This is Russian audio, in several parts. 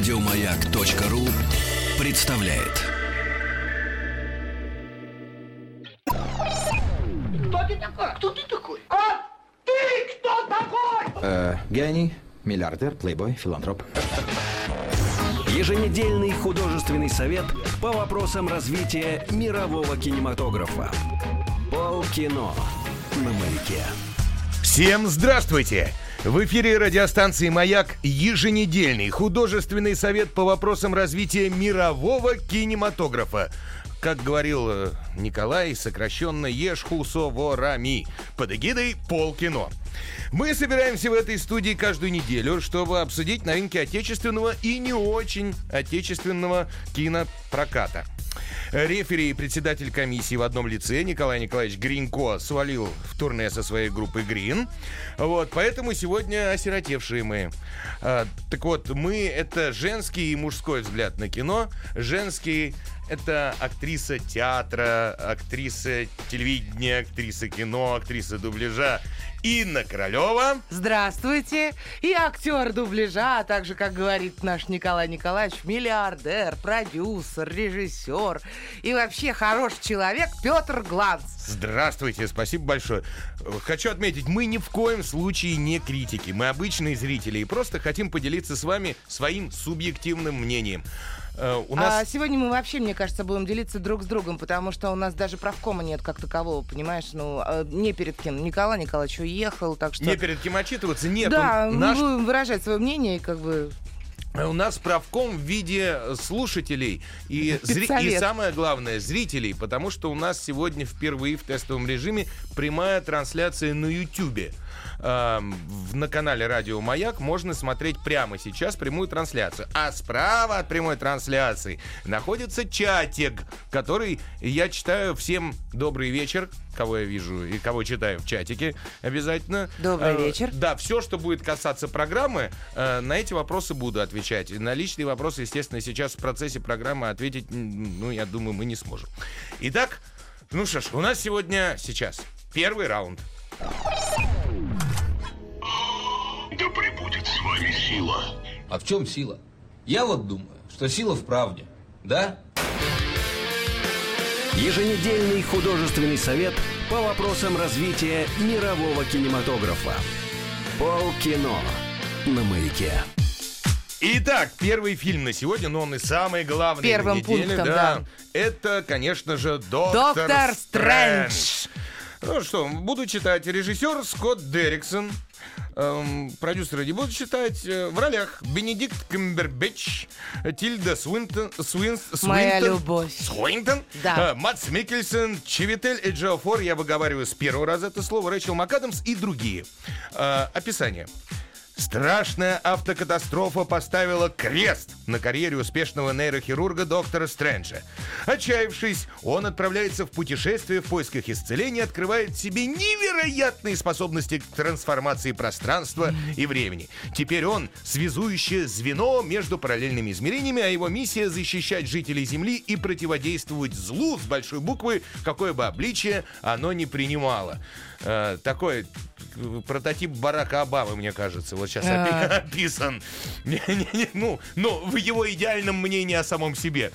Радиомаяк.ру представляет. Кто ты такой? Кто ты такой? А ты кто такой? Э, гений, миллиардер, плейбой, филантроп. Еженедельный художественный совет по вопросам развития мирового кинематографа. Полкино на маяке. Всем здравствуйте! В эфире радиостанции «Маяк» еженедельный художественный совет по вопросам развития мирового кинематографа. Как говорил э, Николай, сокращенно «Ешхусоворами» под эгидой «Полкино». Мы собираемся в этой студии каждую неделю, чтобы обсудить новинки отечественного и не очень отечественного кинопроката. Рефери и председатель комиссии в одном лице Николай Николаевич Гринько свалил в турне со своей группой Грин. Вот, поэтому сегодня осиротевшие мы. А, так вот, мы — это женский и мужской взгляд на кино. Женский это актриса театра, актриса телевидения, актриса кино, актриса дубляжа Инна Королева. Здравствуйте. И актер дубляжа, а также, как говорит наш Николай Николаевич, миллиардер, продюсер, режиссер и вообще хороший человек Петр Гланц. Здравствуйте, спасибо большое. Хочу отметить, мы ни в коем случае не критики. Мы обычные зрители и просто хотим поделиться с вами своим субъективным мнением. Э, у нас... А сегодня мы вообще, мне кажется, будем делиться друг с другом, потому что у нас даже правкома нет как такового, понимаешь? Ну, а, не перед кем. Николай Николаевич уехал, так что... Не перед кем отчитываться? Нет. Да, он, наш... мы будем выражать свое мнение и как бы... У нас правком в виде слушателей и, зри... и самое главное, зрителей, потому что у нас сегодня впервые в тестовом режиме прямая трансляция на YouTube э, на канале Радио Маяк можно смотреть прямо сейчас прямую трансляцию. А справа от прямой трансляции находится чатик, который я читаю всем добрый вечер, кого я вижу и кого читаю в чатике обязательно. Добрый э, вечер. Да, все, что будет касаться программы, э, на эти вопросы буду отвечать. На личные вопросы, естественно, сейчас в процессе программы ответить, ну, я думаю, мы не сможем. Итак, ну что ж, у нас сегодня сейчас первый раунд. Да пребудет с вами сила. А в чем сила? Я вот думаю, что сила в правде. Да? Еженедельный художественный совет по вопросам развития мирового кинематографа. Полкино на маяке. Итак, первый фильм на сегодня, но он и самый главный Первым на неделе, пунктом, да. да. Это, конечно же, Доктор, Доктор Стрэндж. Стрэндж. Ну что, буду читать. Режиссер Скотт Дерриксон. Эм, продюсера не буду читать. Э, в ролях Бенедикт Камбербэтч, Тильда Свинтон, Свинс, Моя Свинтон, любовь. Свинтон, Да. э, Мадс Миккельсен, Чиветель Эджиофор, я выговариваю с первого раза это слово, Рэйчел МакАдамс и другие. Э, описание. Страшная автокатастрофа поставила крест на карьере успешного нейрохирурга доктора Стрэнджа. Отчаявшись, он отправляется в путешествие в поисках исцеления, открывает себе невероятные способности к трансформации пространства и времени. Теперь он связующее звено между параллельными измерениями, а его миссия защищать жителей Земли и противодействовать злу с большой буквы, какое бы обличие оно ни принимало. Э, такой прототип Барака Обамы, мне кажется, вот сейчас А. описан. Ну, ну, в его идеальном мнении о самом себе.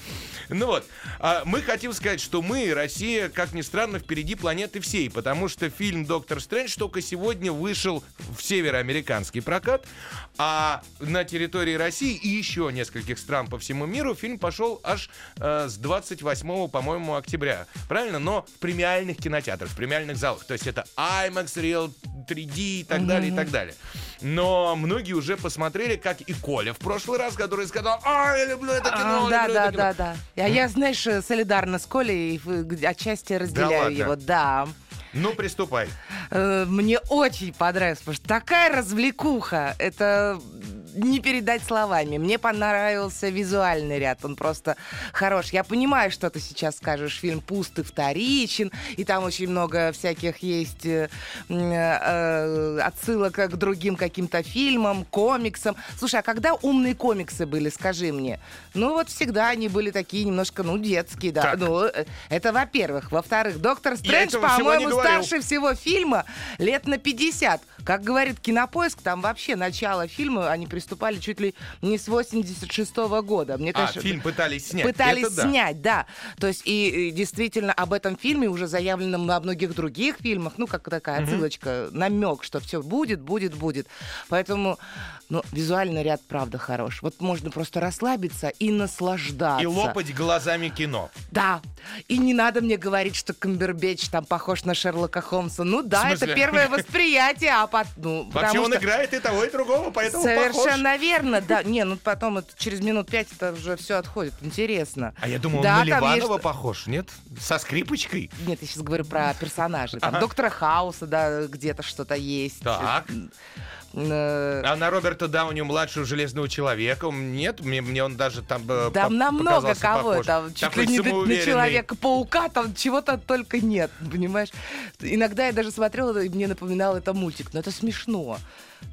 Ну вот, а мы хотим сказать, что мы, Россия, как ни странно, впереди планеты всей, потому что фильм «Доктор Стрэндж» только сегодня вышел в североамериканский прокат, а на территории России и еще нескольких стран по всему миру фильм пошел аж э, с 28, по-моему, октября. Правильно? Но в премиальных кинотеатрах, в премиальных залах. То есть это IMAX, Real 3D и так далее, и так далее. Но многие уже посмотрели, как и Коля в прошлый раз, который сказал, а, я люблю это кино, А, да, люблю да, это кино». да, да. Я, я, знаешь, э, солидарна с Колей, отчасти разделяю ладно? его, да. Ну, приступай. Э, Мне очень понравилось, потому что такая развлекуха. Это не передать словами. Мне понравился визуальный ряд, он просто хорош. Я понимаю, что ты сейчас скажешь, фильм пуст и вторичен, и там очень много всяких есть э, м, э, отсылок к другим каким-то фильмам, комиксам. Слушай, а когда умные комиксы были, скажи мне? Ну вот всегда они были такие немножко, ну, детские, да. Так. Ну, э, это во-первых. Во-вторых, Доктор Стрэндж, по-моему, старше всего фильма лет на 50. Как говорит Кинопоиск, там вообще начало фильма, они приступали чуть ли не с 86 года. Мне А, кажется, фильм пытались снять. Пытались Это да. снять, да. То есть и, и действительно об этом фильме уже заявлено во многих других фильмах, ну как такая отсылочка, намек, что все будет, будет, будет. Поэтому, ну, визуальный ряд правда хорош. Вот можно просто расслабиться и наслаждаться. И лопать глазами кино. Да. И не надо мне говорить, что Камбербэтч там похож на Шерлока Холмса. Ну да, это первое восприятие, а потом... Ну, Вообще он что- играет и того, и другого, поэтому похож. Совершенно верно, да. Не, ну потом это, через минут пять это уже все отходит. Интересно. А я думал, Да, он на есть Ливанова что- похож, нет? Со скрипочкой? Нет, я сейчас говорю про персонажей. Там Ага. доктора Хауса, да, где-то что-то есть. Так. Э, А на Роберта Дауни младшего железного человека нет, мне, мне он даже там э, Там по- на много кого, похож. там чуть Такой ли не на. Человека-паука, там чего-то только нет, понимаешь? Иногда я даже смотрела, и мне напоминал это мультик, но это смешно.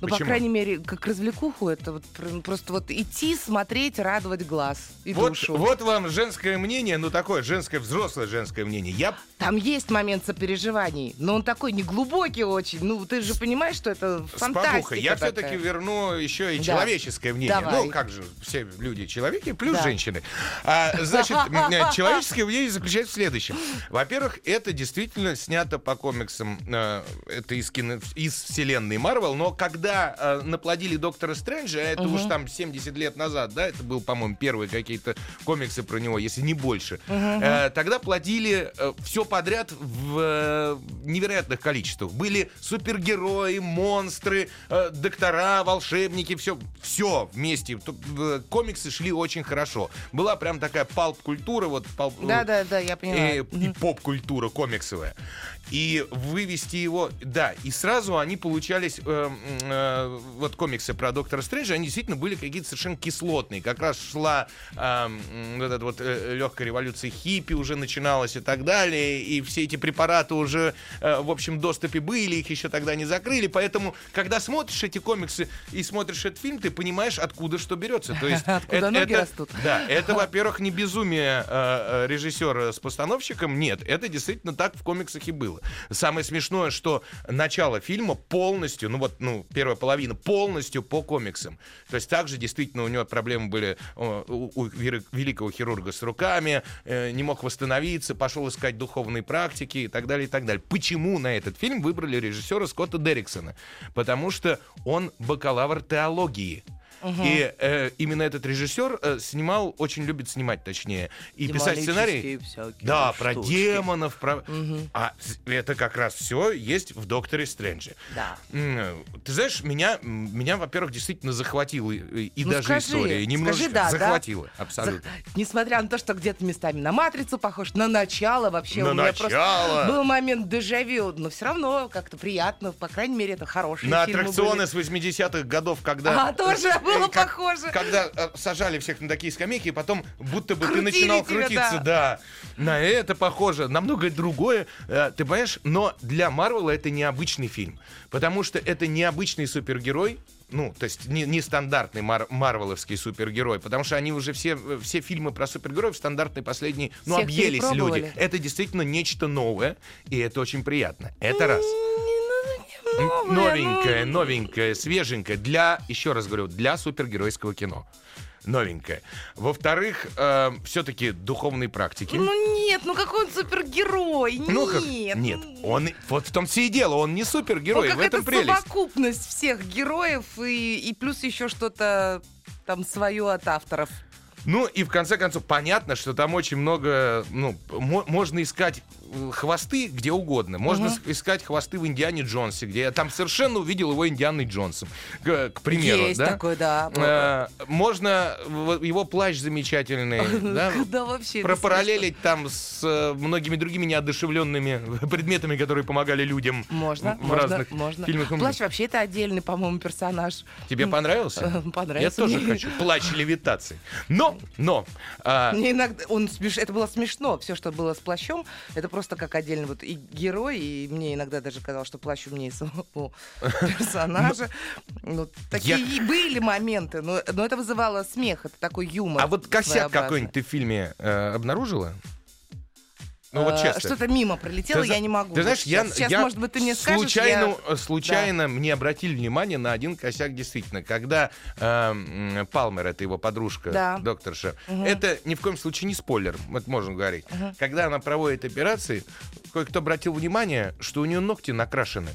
Ну, по Почему? крайней мере, как развлекуху, это вот пр- просто вот идти, смотреть, радовать глаз и Вот, душу. вот вам женское мнение, ну такое женское, взрослое женское мнение. Я Там есть момент сопереживаний, но он такой неглубокий очень. Ну, ты же понимаешь, что это фантастика побухой. Я все-таки верну еще и Да. человеческое мнение. Давай. Ну, как же, все люди человеки, плюс Да. женщины. А, значит, э, человеческое мнение заключается в следующем. Во-первых, это действительно снято по комиксам. э, Это из, кино, из вселенной Марвел. Но когда э, наплодили Доктора Стрэнджа, а это уж там 70 лет назад, да, это был, по-моему, первые какие-то комиксы про него, если не больше. Э, Тогда плодили все подряд в э, невероятных количествах. Были супергерои, монстры, э, доктора, волшебники, все, все вместе. Э, Комиксы шли очень хорошо. Была прям такая палп-культура, вот палп- Да, да, да, я поняла. э, и поп-культура комиксовая. И вывести его, да, и сразу они получались, э, э, вот комиксы про Доктора Стрэнджа, они действительно были какие-то совершенно кислотные. Как раз шла э, вот эта вот легкая революция хиппи уже начиналась и так далее, и все эти препараты уже, э, в общем, доступе были, их еще тогда не закрыли, поэтому, когда смотришь эти комиксы и смотришь этот фильм, ты понимаешь, откуда что берется. То есть Откуда это- ноги это- растут. да, это, во-первых, не безумие э, э, режиссера с постановщиком. Нет, это действительно так в комиксах и было. Самое смешное, что начало фильма полностью, ну вот, ну, первая половина полностью по комиксам. То есть также действительно у него проблемы были у, у великого хирурга с руками, э, не мог восстановиться, пошел искать духовные практики и так далее, и так далее. Почему на этот фильм выбрали режиссера Скотта Дерриксона? Потому что он бакалавр теологии. И э, именно этот режиссер э, снимал, очень любит снимать, точнее, и писать сценарий. Да, про штучки. демонов, про. А с- это как раз все есть в Докторе Стрэнджи. Да. Ты знаешь, меня, меня, во-первых, действительно захватила и, и Ну, даже скажи, история. Немножечко скажи, да, да. захватила, абсолютно. Зах- Несмотря на то, что где-то местами на матрицу похож, на начало вообще. На у меня начало. просто был момент дежавю, но все равно как-то приятно. По крайней мере, это хорошие На аттракционы были. с 80-х годов, когда... А, тоже было как- похоже. Когда э, сажали всех на такие скамейки, и потом будто бы ты Крутили начинал тебя, крутиться, да. На это похоже, на многое другое. Э, Ты понимаешь, но для Марвела это необычный фильм, потому что это необычный супергерой, ну, то есть не, не стандартный мар- марвеловский супергерой, потому что они уже все, э, все фильмы про супергероев стандартные последние, ну, Всех объелись люди. Это действительно нечто новое, и это очень приятно. Это раз. Новое, Новенькое, новенькое, свеженькое для, еще раз говорю, для супергеройского кино. Новенькое. Во-вторых, все-таки духовные практики. Ну нет, ну какой он супергерой? Ну, как- нет. Нет, ну, он, вот в том-то и дело, он не супергерой, ну, в этом это прелесть. совокупность всех героев и, и плюс еще что-то там свое от авторов. Ну и в конце концов понятно, что там очень много, ну, мо- можно искать э, хвосты где угодно. Можно с- искать хвосты в Индиане Джонсе, где я там совершенно увидел его Индианой Джонсом, к, к примеру, Есть да? такой, да. Э, можно его плащ замечательный, да, Да, вообще. пропараллелить там с э, многими другими неодушевленными предметами, которые помогали людям. Можно, в можно, разных можно. фильмах. Плащ вообще это отдельный, по-моему, персонаж. Тебе понравился? Понравился Я тоже хочу. Плащ левитации. Но, но, а, Мне иногда он смеш... это было смешно. Все, что было с плащом, это просто как отдельный вот и герой, и мне иногда даже казалось, что плащ умнее самого персонажа. Ну, такие и были моменты, но, но это вызывало смех, это такой юмор. а вот косяк какой-нибудь ты в фильме э, обнаружила? Ну вот Э, честно. Что-то мимо пролетело, Ты я не могу. Ты вот знаешь, я, сейчас, я может быть, ты мне скажешь, случайно, я- случайно мне обратили внимание на один косяк действительно, когда э, Палмер, это его подружка, Да. докторша, это ни в коем случае не спойлер, это можем говорить. Когда она проводит операции, кое-кто обратил внимание, что у нее ногти накрашены,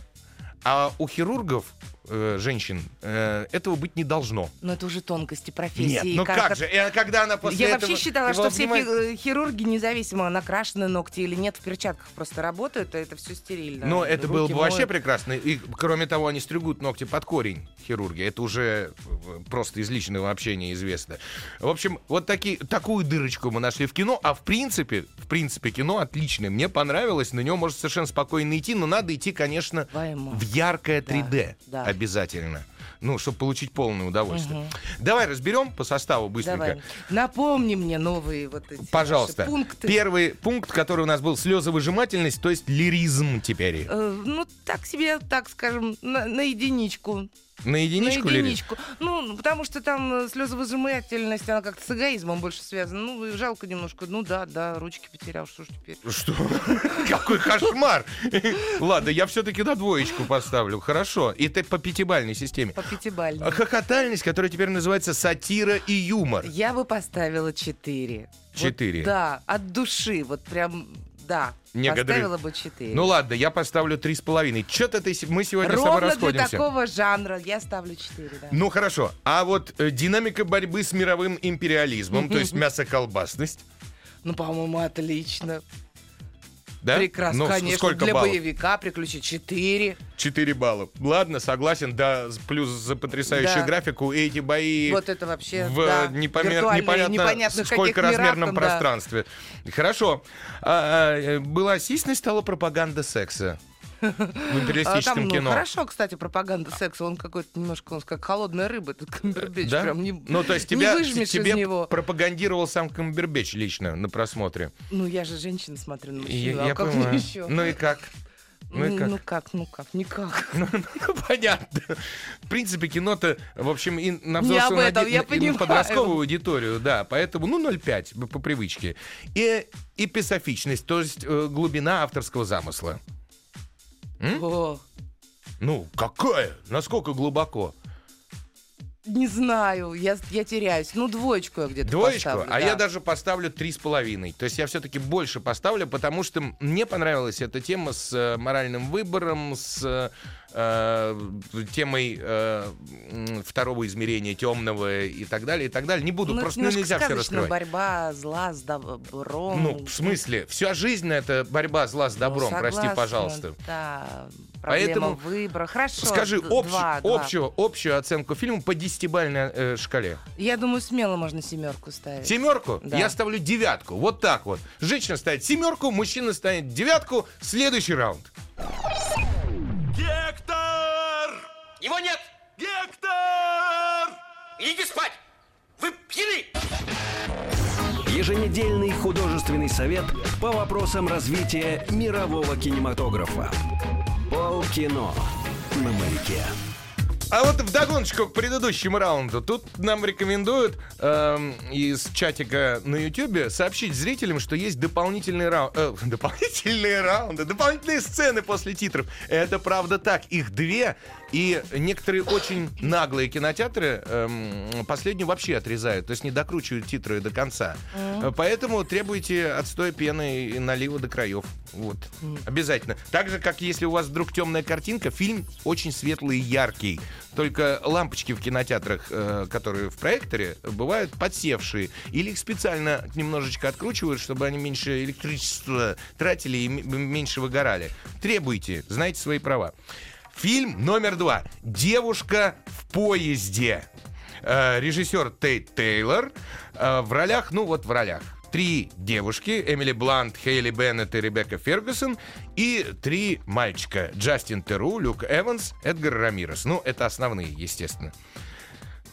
а у хирургов э, женщин э, этого быть не должно. Но это уже тонкости профессии. Нет, ну как это- же? И когда она после Я этого... вообще считала, что все обнимает- хи- э, хирурги, независимо, накрашены ногти или нет, в перчатках просто работают, а это все стерильно. Но это Руки было бы вообще моют. прекрасно. И, кроме того, они стригут ногти под корень хирурги. Это уже э, просто из личного общения известно. В общем, вот такие, такую дырочку мы нашли в кино. А в принципе, в принципе, кино отличное. Мне понравилось. На него можно совершенно спокойно идти. Но надо идти, конечно, В IMAX. в яркое 3D. да. Обязательно. Ну, чтобы получить полное удовольствие. Давай разберем по составу быстренько. Давай. Напомни мне новые вот эти Пожалуйста. пункты. Первый пункт, который у нас был слезовыжимательность, то есть лиризм теперь. Э, ну, так себе, так скажем, на, на единичку. На единичку на единичку. Ну, потому что там э, слезовыжимательность, она как-то с эгоизмом больше связана. Ну, жалко немножко. Ну да, да, ручки потерял, что ж теперь. Что? Какой кошмар! Ладно, я все-таки на двоечку поставлю. Хорошо. И это по пятибальной системе. По пятибалльной. Хохотальность, которая теперь называется сатира и юмор. Я бы поставила 4. Четыре. да, от души. Вот прям, да. Негодры. Поставила бы 4. Ну ладно, я поставлю три с половиной. Что-то ты, мы сегодня с тобой Ровно для расходимся. такого жанра я ставлю 4, да. Ну хорошо. А вот э, динамика борьбы с мировым империализмом, то есть мясоколбасность, Ну, по-моему, отлично. Да? Прекрасно, Ну, конечно. Сколько Для баллов? боевика приключить 4. 4 балла. Ладно, согласен, да, плюс за потрясающую Да. графику и эти бои Вот это вообще, в да, непомер- непонятно сколько размерном мирах там, да. пространстве. Хорошо. А, а, э, была сисьной, стала пропаганда секса в А империалистическом там, ну, кино. хорошо, кстати, пропаганда секса. Он какой-то немножко, он как холодная рыба, этот Камбербэтч. Прям не, ну, то есть тебя, тебе из него. пропагандировал сам Камбербэтч лично на просмотре. Ну, я же женщина смотрю на И мужчину, я, а я понимаю. Ну и как? Ну и как? ну как, ну как, никак. Ну, ну, понятно. В принципе, кино-то, в общем, и на взрослую, этом, наде- я и на подростковую аудиторию, да. Поэтому, ну, 0,5 по, по привычке. И эписофичность, то есть э, глубина авторского замысла. О, Ну, какая? Насколько глубоко? не знаю, я, я теряюсь. Ну, двоечку я где-то Двоечку, поставлю, а да. я даже поставлю три с половиной. То есть я все-таки больше поставлю, потому что мне понравилась эта тема с э, моральным выбором, с э, темой э, второго измерения темного и так далее, и так далее. Не буду, Ну, просто ну, немножко нельзя все раскрывать. борьба зла с добром. Ну, в смысле, вся жизнь это борьба зла с Ну, добром, прости, согласна, пожалуйста. Да, Поэтому выбора. Хорошо. Скажи общую, два, два. общую, общую оценку фильма по десятибальной э, шкале. Я думаю, смело можно семерку ставить. Семерку? Да. Я ставлю девятку. Вот так вот. Женщина ставит семерку, мужчина ставит девятку. Следующий раунд. Гектор! Его нет! Гектор! Идите спать! Вы пьяны! Еженедельный художественный совет по вопросам развития мирового кинематографа. Полкино на маяке. А вот вдогоночку к предыдущему раунду. Тут нам рекомендуют эм, из чатика на Ютьюбе сообщить зрителям, что есть дополнительные раунды. дополнительные раунды, дополнительные сцены после титров. Это правда так. Их две. И некоторые очень наглые кинотеатры эм, последнюю вообще отрезают. То есть не докручивают титры до конца. Э, Поэтому требуйте отстой пены и налива до краев. Вот. Обязательно. Так же, как если у вас вдруг темная картинка, фильм очень светлый и яркий. Только лампочки в кинотеатрах, э, которые в проекторе, бывают подсевшие. Или их специально немножечко откручивают, чтобы они меньше электричества тратили и меньше выгорали. Требуйте, знайте свои права. Фильм номер два. Девушка в поезде. Э, режиссер Тейт Тейлор. Э, в ролях, ну вот в ролях. Три девушки, Эмили Блант, Хейли Беннет и Ребекка Фергюсон, и три мальчика, Джастин Теру, Люк Эванс, Эдгар Рамирес. Ну, это основные, естественно.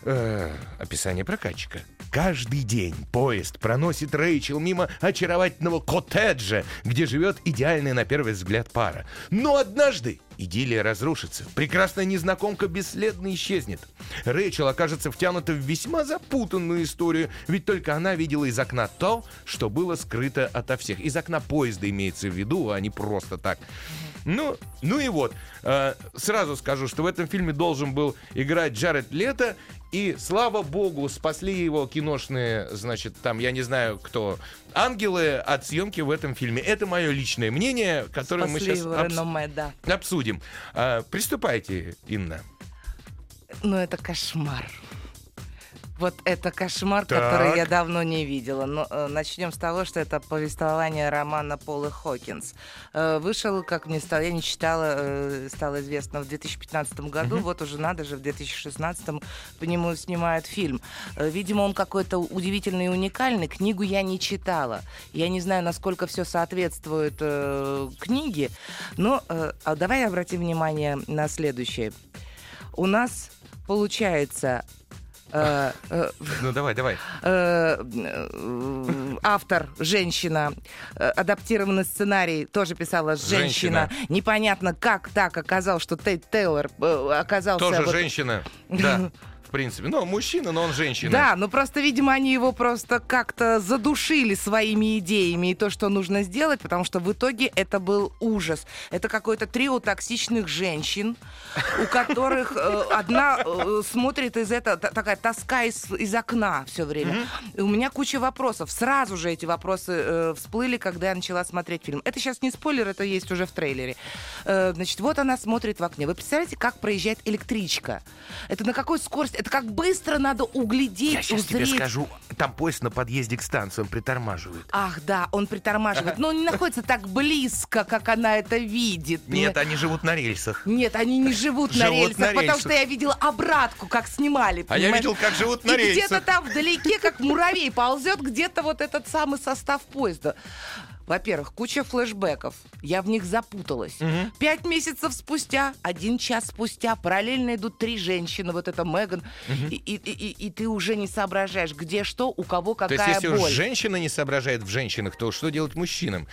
Э, описание прокатчика. Каждый день поезд проносит Рэйчел мимо очаровательного коттеджа, где живет идеальная на первый взгляд пара. Но однажды идиллия разрушится. Прекрасная незнакомка бесследно исчезнет. Рэйчел окажется втянута в весьма запутанную историю, ведь только она видела из окна то, что было скрыто ото всех. Из окна поезда имеется в виду, а не просто так. Ну, ну и вот, э, сразу скажу, что в этом фильме должен был играть Джаред Лето, и слава богу, спасли его киношные, значит, там, я не знаю кто, ангелы от съемки в этом фильме. Это мое личное мнение, которое мы Спасли сейчас его реноме, да. обсудим. А, приступайте, Инна. Ну, это кошмар. Вот это кошмар, Так. который я давно не видела. Но э, начнем с того, что это повествование романа Полы Хокинс. Э, вышел, как мне стало, я не читала, э, стало известно в 2015 году. Вот уже надо же, в 2016 по нему снимают фильм. Э, видимо, он какой-то удивительный и уникальный. Книгу я не читала. Я не знаю, насколько все соответствует э, книге. Но э, а давай обратим внимание на следующее. У нас получается Ну давай, давай. э, э, автор женщина, э, адаптированный сценарий тоже писала женщина. Женщина. Непонятно, как так оказалось, что Тейт Тейлор э, оказался Тоже вот- женщина. Да, принципе. Ну, мужчина, но он женщина. Да, ну просто, видимо, они его просто как-то задушили своими идеями и то, что нужно сделать, потому что в итоге это был ужас. Это какое-то трио токсичных женщин, у которых э, одна э, смотрит из этого, та- такая тоска из, из окна все время. И у меня куча вопросов. Сразу же эти вопросы э, всплыли, когда я начала смотреть фильм. Это сейчас не спойлер, это есть уже в трейлере. Э, значит, вот она смотрит в окне. Вы представляете, как проезжает электричка? Это на какой скорости? Это как быстро надо углядеть, Я сейчас тебе узреть. скажу, там поезд на подъезде к станции, он притормаживает. Ах, да, он притормаживает. Но он не находится так близко, как она это видит. Нет, они живут на рельсах. Нет, они не живут, на Живут рельсах, потому рельсах. что я видела обратку, как снимали. А я понимаешь? видел, как живут на И рельсах. где-то там вдалеке, как муравей, ползет где-то вот этот самый состав поезда. Во-первых, куча флешбеков. Я в них запуталась. Пять месяцев спустя, один час спустя, параллельно идут три женщины. Вот это Меган. И, и- и- и ты уже не соображаешь, где что, у кого То какая есть, если боль. уж женщина не соображает в женщинах, то что делать мужчинам?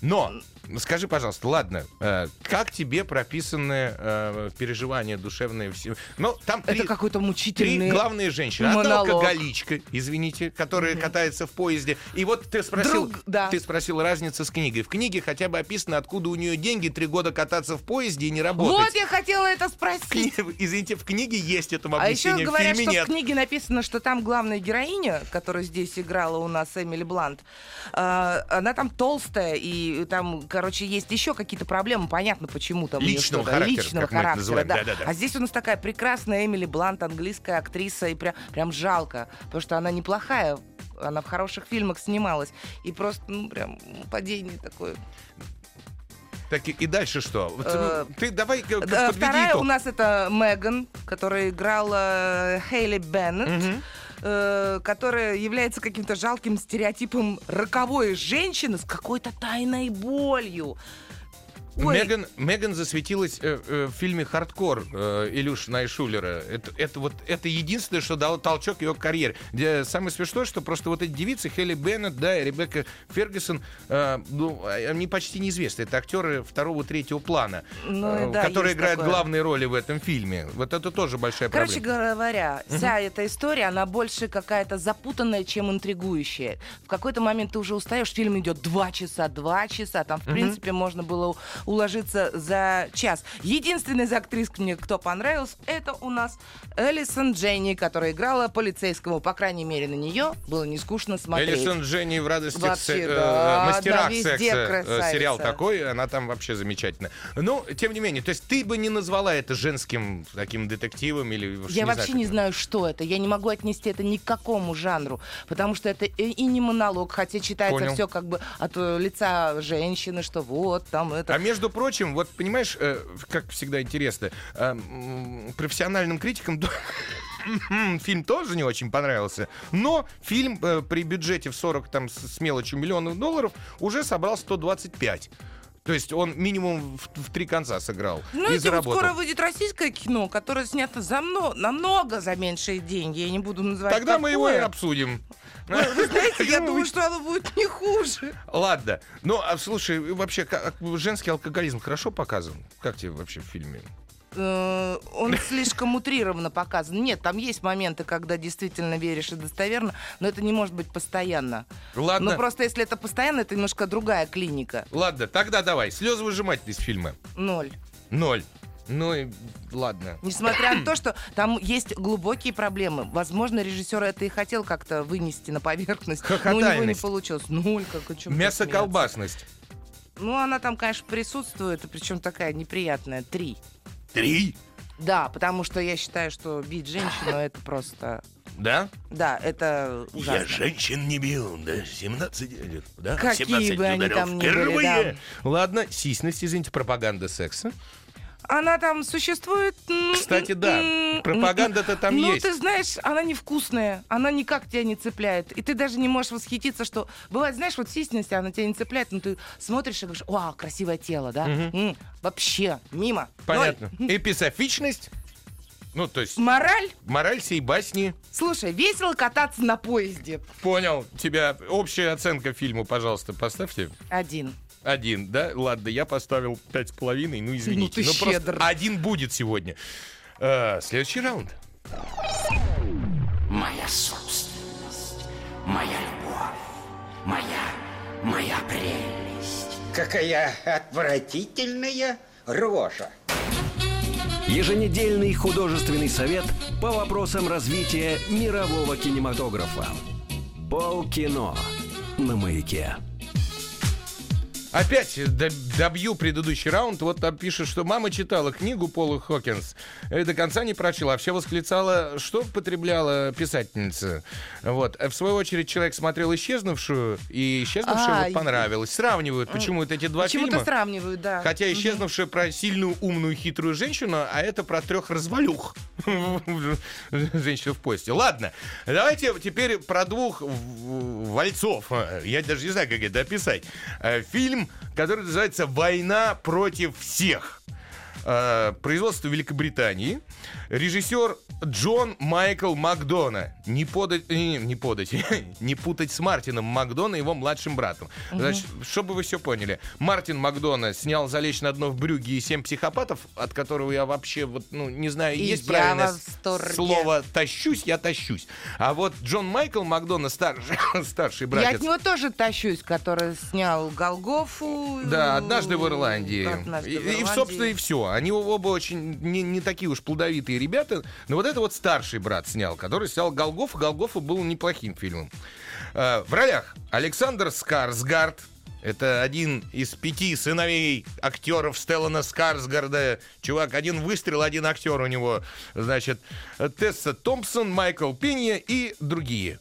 Но, скажи, пожалуйста, ладно, э, как тебе прописаны э, переживания душевные? Все? Ну, там три, Это какой-то три мучительный главные женщины. Одна монолог. алкоголичка, извините, которая катается в поезде. И вот ты спросил, Друг, да. ты спросил разницу с книгой. В книге хотя бы описано, откуда у нее деньги три года кататься в поезде и не работать. Вот я хотела это спросить. В кни- Извините, в книге есть этому А еще объяснение, в говорят, фильме что нет. в книге написано, что там главная героиня, которая здесь играла у нас Эмили Блант, э, она там толстая, и там, короче, есть еще какие-то проблемы, понятно, почему там Личного характера, личного как мы это характера, называем, да. да-да-да. А здесь у нас такая прекрасная Эмили Блант, английская актриса, и прям, прям жалко, потому что она неплохая, она в хороших фильмах снималась, и просто, ну, прям падение такое. Так и, и дальше что? Вот, Э, ну, Ты давай э, Да, подведи Вторая итог. у нас это Меган, которая играла э, Хейли Беннет. Э, которая является каким-то жалким стереотипом роковой женщины с какой-то тайной болью. Ой, Меган, Меган засветилась э, э, в фильме «Хардкор» э, Илюш Найшулера. Это, это, вот, это единственное, что дало толчок ее карьере. Где самое смешное, что просто вот эти девицы, Хелли Беннет, да, и Ребекка Фергюсон, э, ну, они почти неизвестны. Это актеры второго, третьего плана, Ну, э, да, которые играют такое. главные роли в этом фильме. Вот это тоже большая Короче проблема. говоря, вся эта история, она больше какая-то запутанная, чем интригующая. В какой-то момент ты уже устаешь, фильм идет два часа, два часа, там, в принципе, можно было уложиться за час. Единственная из актрис, мне кто понравился, это у нас Элисон Дженни, которая играла полицейского. По крайней мере, на нее было не скучно смотреть. Элисон Дженни в радости Вообще, се- э, да, мастерах да, секса. э, красавица. Сериал такой, она там вообще замечательная. Но, тем не менее, то есть ты бы не назвала это женским таким детективом или Я не вообще знаю, не знаю, что это. Я не могу отнести это ни к какому жанру, потому что это и, и не монолог, хотя читается Понял. все как бы от э, лица женщины, что вот там это. А между прочим, вот понимаешь, э, как всегда интересно, э, профессиональным критикам фильм тоже не очень понравился, но фильм э, при бюджете в 40 там с с мелочью миллионов долларов уже собрал 125. То есть он минимум в, в три конца сыграл и Знаете, вот заработал. скоро выйдет российское кино, которое снято за мно- намного за меньшие деньги. Я не буду называть Тогда мы его и какое. обсудим. Вы, вы знаете, я Ну, думаю, что оно будет не хуже. Ладно. Ну, а слушай, вообще, как- женский алкоголизм хорошо показан? Как тебе вообще в фильме? Э, Он слишком утрированно показан. Нет, там есть моменты, когда действительно веришь и достоверно, но это не может быть постоянно. Ладно. Но просто если это постоянно, это немножко другая клиника. Ладно, тогда давай. Слезы выжимать из фильма. Ноль. Ноль. Ну и ладно. Несмотря на то, что там есть глубокие проблемы. Возможно, режиссер это и хотел как-то вынести на поверхность. Но у него не получилось. Ноль, как о чем Мясо-колбасность. Ну, она там, конечно, присутствует, и причем такая неприятная. Три. Три. Да, потому что я считаю, что бить женщину это просто... Да? Да, это ужасно. женщин не бил, да, 17 лет, да? Какие 17 бы они там ни были, да. Ладно, сисность, извините, пропаганда секса. Она там существует. Кстати, да, пропаганда-то там ну, есть. ты знаешь, она невкусная, она никак тебя не цепляет. И ты даже не можешь восхититься, что... Бывает, знаешь, вот сисьность, она тебя не цепляет, но ты смотришь и говоришь, вау, красивое тело, да? М, вообще, мимо. Понятно. Ноль. Эписофичность. Ну, то есть, Мораль? мораль сей басни. Слушай, весело кататься на поезде. Понял. Тебя общая оценка фильму, пожалуйста, поставьте. Один. Один, да? Ладно, я поставил пять с половиной, ну извините. Ну ты просто щедр. один будет сегодня. Э, следующий раунд. Моя собственность, моя любовь, моя, моя прелесть. Какая отвратительная рожа. Еженедельный художественный совет по вопросам развития мирового кинематографа. Полкино на маяке. Опять добью предыдущий раунд. Вот там пишет, что мама читала книгу Пола Хокинс. И до конца не прочла. Все восклицала, что потребляла писательница. Вот. А в свою очередь человек смотрел «Исчезнувшую», и «Исчезнувшая» А, вот понравилась. Сравнивают почему вот эти два Почему-то фильма. сравнивают, да. Хотя исчезнувшая про сильную, умную, хитрую женщину, а это про трех развалюх. Женщину в посте. Ладно, давайте теперь про двух вальцов. Я даже не знаю, как это описать. Э, Фильм, который называется «Война против всех». Э, Производство Великобритании. Режиссер Джон Майкл Макдона. Не подать, не, не подать, не путать с Мартином Макдона, его младшим братом. Значит, чтобы вы все поняли. Мартин Макдона снял «Залечь на дно в брюге» и «Семь психопатов», от которого я вообще вот, ну, не знаю, И есть я правильное слово «тащусь», я тащусь. А вот Джон Майкл Макдона, старший, старший Я братец, от него тоже тащусь, который снял Голгофу. да, однажды в Ирландии. Однажды и, в и, Ирландии. собственно, и все. Они оба очень не, не такие уж плодовитые ребята. Но вот это вот старший брат снял, который снял Голгофа. Голгофа был неплохим фильмом. Э, в ролях Александр Скарсгард. Это один из пяти сыновей актеров Стеллана Скарсгарда. Чувак, один выстрел, один актер у него. Значит, Тесса Томпсон, Майкл Пинья и другие.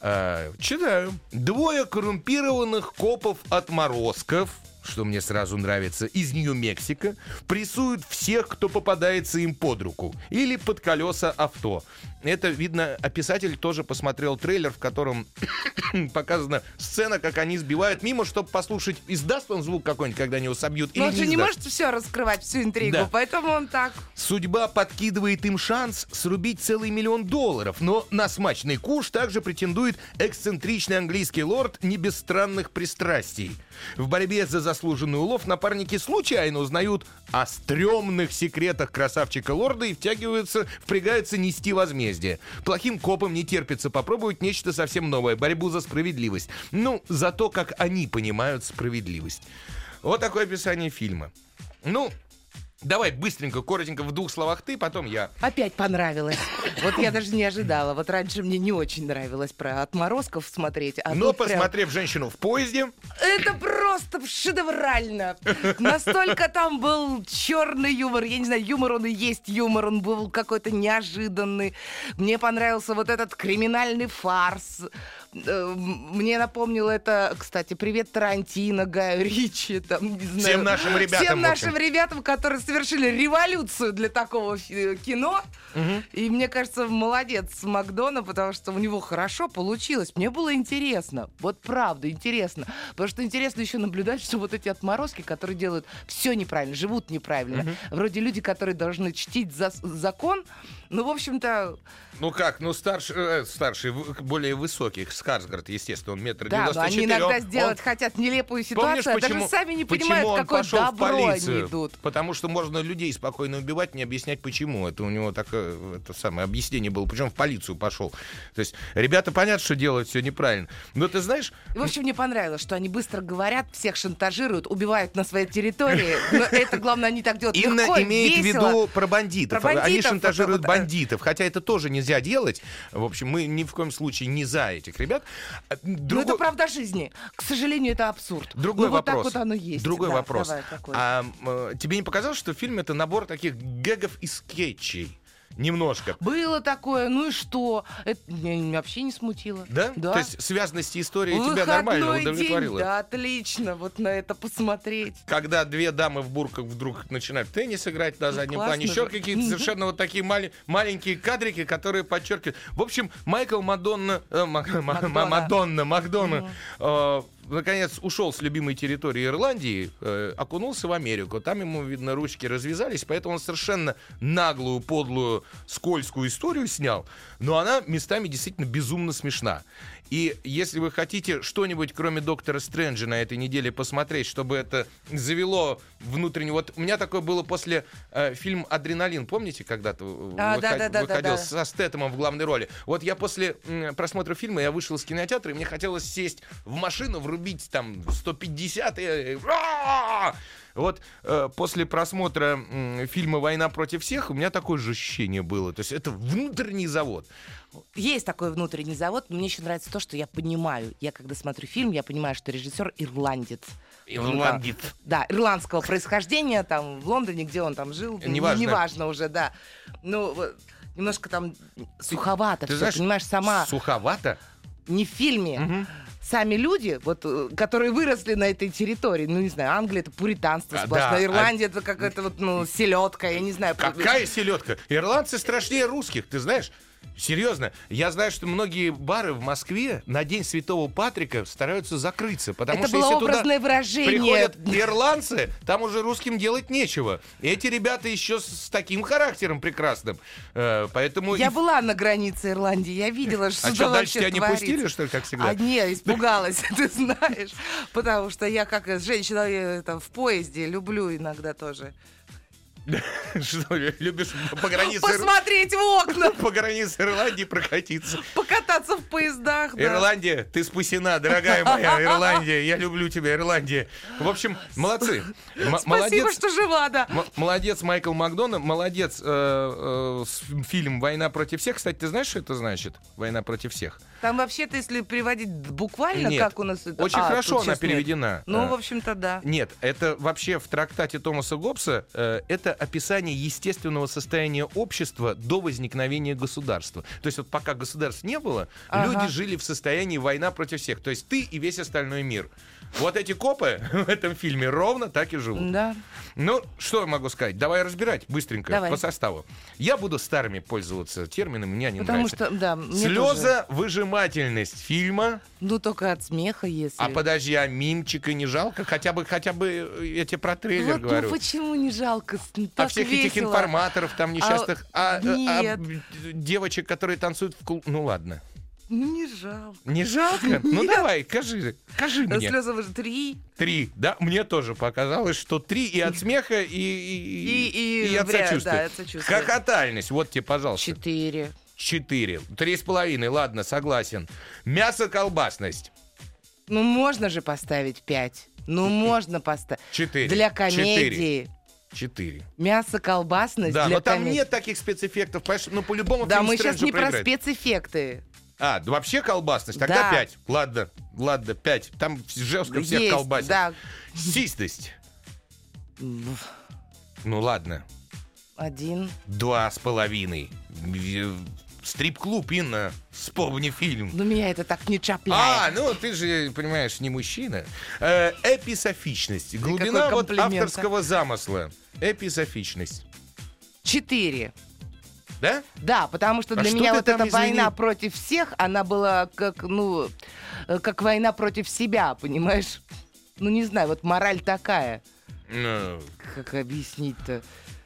Э, читаю. Двое коррумпированных копов-отморозков, что мне сразу нравится, из Нью-Мексико, прессуют всех, кто попадается им под руку или под колеса авто. Это, видно, описатель тоже посмотрел трейлер, в котором показана сцена, как они сбивают мимо, чтобы послушать, издаст он звук какой-нибудь, когда они его собьют, или Но он же не не может все раскрывать, всю интригу, Да. поэтому он так. Судьба подкидывает им шанс срубить целый миллион долларов, но на смачный куш также претендует эксцентричный английский лорд не без странных пристрастий. В борьбе за заслуженный улов напарники случайно узнают о стрёмных секретах красавчика-лорда и втягиваются, впрягаются нести возмездие. Плохим копам не терпится попробовать нечто совсем новое, борьбу за справедливость. Ну, за то, как они понимают справедливость. Вот такое описание фильма. Ну, Давай быстренько, коротенько, в двух словах ты, потом я. Опять понравилось. Вот я даже не ожидала. Вот раньше мне не очень нравилось про отморозков смотреть. А Но тут прям- посмотрев женщину в поезде, Это просто шедеврально. Настолько там был черный юмор. Я не знаю, юмор он и есть юмор. Он был какой-то неожиданный. Мне понравился вот этот криминальный фарс. Э, Мне напомнило это, кстати, привет Тарантино, Гаю Ричи, там, не знаю. Всем нашим ребятам, Всем нашим ребятам, которые совершили революцию для такого фи- кино. И мне кажется, молодец Макдона, потому что у него хорошо получилось. Мне было интересно. Вот правда, интересно. Потому что интересно еще наблюдать, что вот эти отморозки, которые делают все неправильно, живут неправильно. Вроде люди, которые должны чтить зас- закон. Ну, в общем-то, Ну как, ну старший, э, старший, в- более высоких, Скарсгард, естественно, он метр да, но девяносто они четыре. иногда он- сделать хотят нелепую Помнишь, ситуацию, а почему, даже сами не понимают, он какое пошел в добро они полицию? идут. Потому что можно людей спокойно убивать, не объяснять, почему. Это у него такое это самое объяснение было. Почему он в полицию пошел? То есть ребята понятно, что делают все неправильно. Но ты знаешь, В общем, мне понравилось, что они быстро говорят, всех шантажируют, убивают на своей территории. Но это, главное, они так делают Инна легко, имеет в виду про бандитов. Про Они бандитов, шантажируют вот, вот, э. бандитов, хотя это тоже нельзя делать. В общем, мы ни в коем случае не за этих ребят. А, Ну, другой- это правда жизни. К сожалению, это абсурд. Другой ну, вот вопрос. так вот оно есть. Другой Да, вопрос. давай? А э, тебе не показалось, что фильм это набор таких гэгов и скетчей? Немножко. Было такое, ну и что? Это меня вообще не смутило. Да? Да. То есть связанности истории тебя Выходной нормально день, удовлетворила? да, отлично, вот на это посмотреть. Когда две дамы в бурках вдруг начинают в теннис играть на заднем классно плане, еще какие-то совершенно вот такие мали- маленькие кадрики, которые подчеркивают. В общем, Майкл Мадонна, э. Мадонна, Макдона, э, наконец ушел с любимой территории Ирландии, э, окунулся в Америку. Там ему, видно, ручки развязались, поэтому он совершенно наглую, подлую, скользкую историю снял. Но она местами действительно безумно смешна. И если вы хотите что-нибудь, кроме Доктора Стрэнджа, на этой неделе посмотреть, чтобы это завело внутренне... Вот у меня такое было после э, фильм «Адреналин». Помните, когда-то э, А, выход- да, да, да, выходил да, да. со Стэтомом в главной роли? Вот я после м, просмотра фильма, я вышел из кинотеатра, и мне хотелось сесть в машину, врубить там 150 и... Вот э, после просмотра м, фильма «Война против всех» у меня такое же ощущение было. То есть это внутренний завод. Есть такой внутренний завод. но Мне еще нравится то, что я понимаю. Я когда смотрю фильм, я понимаю, что режиссер ирландец. Ирландец. Ну, Да, ирландского происхождения, там в Лондоне, где он там жил. Неважно. Неважно уже, да. Ну, немножко там суховато Ты всё, знаешь, понимаешь, сама Суховато? Не в фильме. Сами люди, вот, э, которые выросли на этой территории, ну, не знаю, Англия это пуританство А, сплошное, да, а- Ирландия это какая-то вот, ну, селедка, я не знаю. Какая селедка? Ирландцы страшнее русских, ты знаешь? Серьезно, я знаю, что многие бары в Москве на День Святого Патрика стараются закрыться, потому Это что было если туда образное выражение. приходят ирландцы, там уже русским делать нечего. Эти ребята еще с, с таким характером прекрасным, Э, поэтому Я и- была на границе Ирландии, я видела, что А что, дальше тебя не творится. пустили, что ли, как всегда? А не, испугалась, ты знаешь. Потому что я как женщина э, в поезде люблю иногда тоже. Что, любишь по границе, Посмотреть в окна, по границе Ирландии прокатиться? покататься в поездах. да. Ирландия, ты спасена, дорогая моя Ирландия. Я люблю тебя, Ирландия. В общем, молодцы. Спасибо, что жива, да. Молодец Майкл Макдона, молодец э, э, фильм «Война против всех». Кстати, ты знаешь, что это значит? «Война против всех». Там вообще-то, если приводить буквально, Нет, как у нас это... очень А, хорошо она сейчас нет. переведена. Ну, Э, в общем-то, да. Нет, это вообще в трактате Томаса Гоббса э, это описание естественного состояния общества до возникновения государства. То есть вот пока государств не было, Ага. люди жили в состоянии война против всех. То есть ты и весь остальной мир. Вот эти копы в этом фильме ровно так и живут. Да. Ну, что я могу сказать? Давай разбирать быстренько Давай. по составу. Я буду старыми пользоваться терминами, мне не Потому нравится. что, да. Слеза, выжимательность фильма. Ну, только от смеха, если... А подожди, а мимчика не жалко? Хотя бы, хотя бы э, я тебе про трейлер вот, говорю. ну почему не жалко? А Так всех этих весело. информаторов там несчастных, а, а, нет. а девочек, которые танцуют в клуб. Ну ладно. Ну, не жалко. Не жалко? Ну давай, скажи, скажи мне. Слезы вы же три. Три, да? Мне тоже показалось, что три и от смеха, и, и, И- и от вряд- сочувствия. да, от. Хохотальность, вот тебе, пожалуйста. Четыре. Четыре. Три с половиной, ладно, согласен. Мясо-колбасность. Ну, можно же поставить пять. Ну, можно поставить. Четыре. Для комедии. Четыре. Мясо-колбасность Да, для но там комедии. нет таких спецэффектов, понимаешь? Ну, по-любому Да, мы сейчас не про проиграет. спецэффекты. А, вообще колбасность. Тогда Да. пять. Ладно, ладно, пять. Там жестко всех Есть, колбасит. да. Систость. Ну ладно. Один. Два с половиной. В- стрип-клуб, Инна, вспомни фильм. Но меня это так не А, чапляет. ну ты же, понимаешь, не мужчина. Э, эписофичность. Глубина вот комплимент, а. авторского замысла. Эписофичность. Четыре. Да? Да, потому что А для что меня вот там, эта извини? война против всех, она была как, ну, э, как война против себя, понимаешь? Ну, не знаю, вот мораль такая. Ну, Как объяснить-то?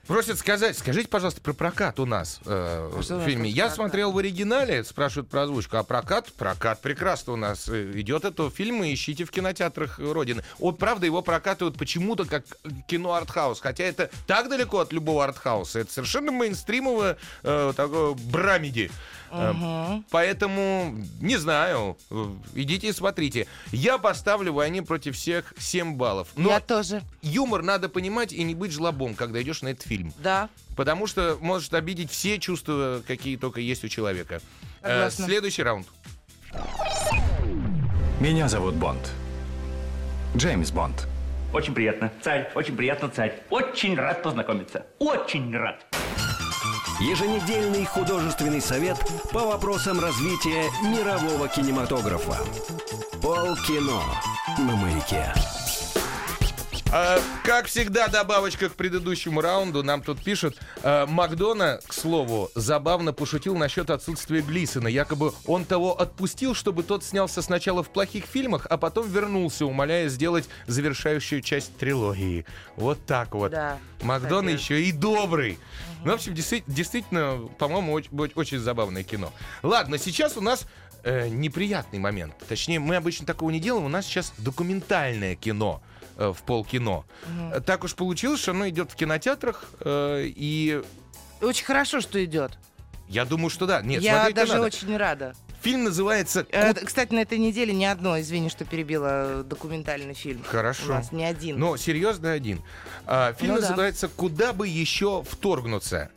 Просят сказать, скажите, пожалуйста, про прокат у нас э, А в фильме. Я прокат? смотрел в оригинале, спрашивают про озвучку, а прокат, прокат прекрасно у нас э, идет этого фильма, ищите в кинотеатрах Родины. Вот, правда, его прокатывают почему-то как кино артхаус, хотя это так далеко от любого артхауса. Это совершенно мейнстримовое э, такое брамиди. Э, Поэтому, не знаю, э, идите и смотрите. Я поставлю «Войне против всех» 7 баллов. Но Я тоже. юмор надо понимать и не быть жлобом, когда идешь на этот фильм. Да. Потому что может обидеть все чувства, какие только есть у человека. Э, следующий раунд. Меня зовут Бонд. Джеймс Бонд. Очень приятно, царь, очень приятно, царь. Очень рад познакомиться. Очень рад. Еженедельный художественный совет по вопросам развития мирового кинематографа. Полкино на маяке. А, как всегда, добавочка к предыдущему раунду. Нам тут пишут. э, Макдона, к слову, забавно пошутил насчет отсутствия Глисона. Якобы он того отпустил, чтобы тот снялся сначала в плохих фильмах, а потом вернулся, умоляя сделать завершающую часть трилогии. Вот так вот. Да, Макдона кстати. еще и добрый. Ну, в общем, действи- действительно, по-моему, очень, очень забавное кино. Ладно, сейчас у нас э, неприятный момент. Точнее, мы обычно такого не делаем. У нас сейчас документальное кино э, в полкино. Э, Так уж получилось, что оно идет в кинотеатрах, э, и Очень хорошо, что идет. я думаю, что да. Нет, Я даже надо. очень рада. Фильм называется Э, «Кот Кстати, на этой неделе ни одно, извини, что перебила э, документальный фильм. Хорошо. У нас ни один. Но серьезно один. А, фильм Ну да. называется «Куда бы еще вторгнуться».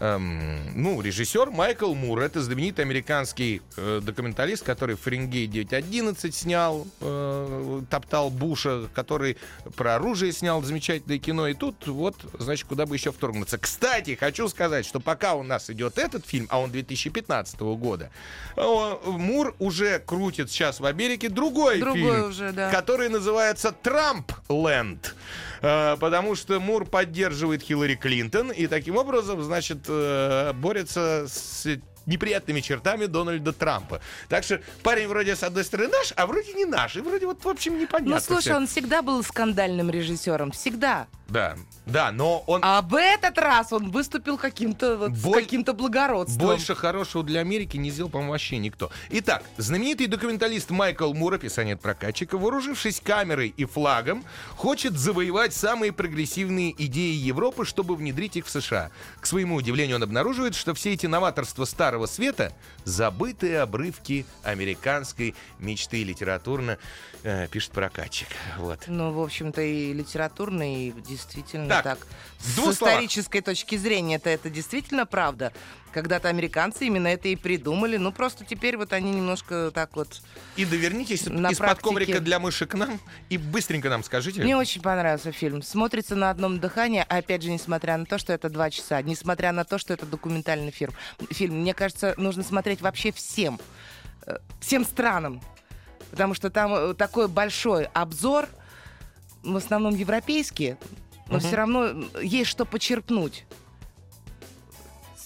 Эм, ну, режиссер Майкл Мур. Это знаменитый американский э, документалист, который «Фаренгейт 911» снял, э, топтал Буша, который про оружие снял замечательное кино. И тут вот, значит, куда бы еще вторгнуться. Кстати, хочу сказать, что пока у нас идет этот фильм, а он 2015 года, о, Мур уже крутит сейчас в Америке другой, Другой фильм, уже, да. который называется «Трамп-ленд». Э, Потому что Мур поддерживает Хиллари Клинтон и таким образом, значит, э, борется с неприятными чертами Дональда Трампа. Так что парень вроде с одной стороны наш, а вроде не наш. И вроде вот, в общем, непонятно. ну, слушай, всё. он всегда был скандальным режиссером. Всегда. Да, да, но он А в этот раз он выступил каким-то вот, Боль- каким-то благородством. больше хорошего для Америки не сделал, по-моему, вообще никто. Итак, знаменитый документалист Майкл Мур, описание от прокатчика, вооружившись камерой и флагом, хочет завоевать самые прогрессивные идеи Европы, чтобы внедрить их в США. К своему удивлению, он обнаруживает, что все эти новаторства Старого Света — забытые обрывки американской мечты литературно, э, пишет прокатчик. Вот. Ну, в общем-то, и литературно, и действительно Так, так. С словах. исторической точки зрения это, это действительно правда. Когда-то американцы именно это и придумали. Ну, просто теперь вот они немножко так вот... И довернитесь из-под коврика для мышек к нам и быстренько нам скажите. Мне очень понравился фильм. Смотрится на одном дыхании, опять же, несмотря на то, что это два часа, несмотря на то, что это документальный фильм. фильм. Мне кажется, нужно смотреть вообще всем. э, Всем странам. Потому что там э, такой большой обзор, в основном европейские, но все равно есть что почерпнуть.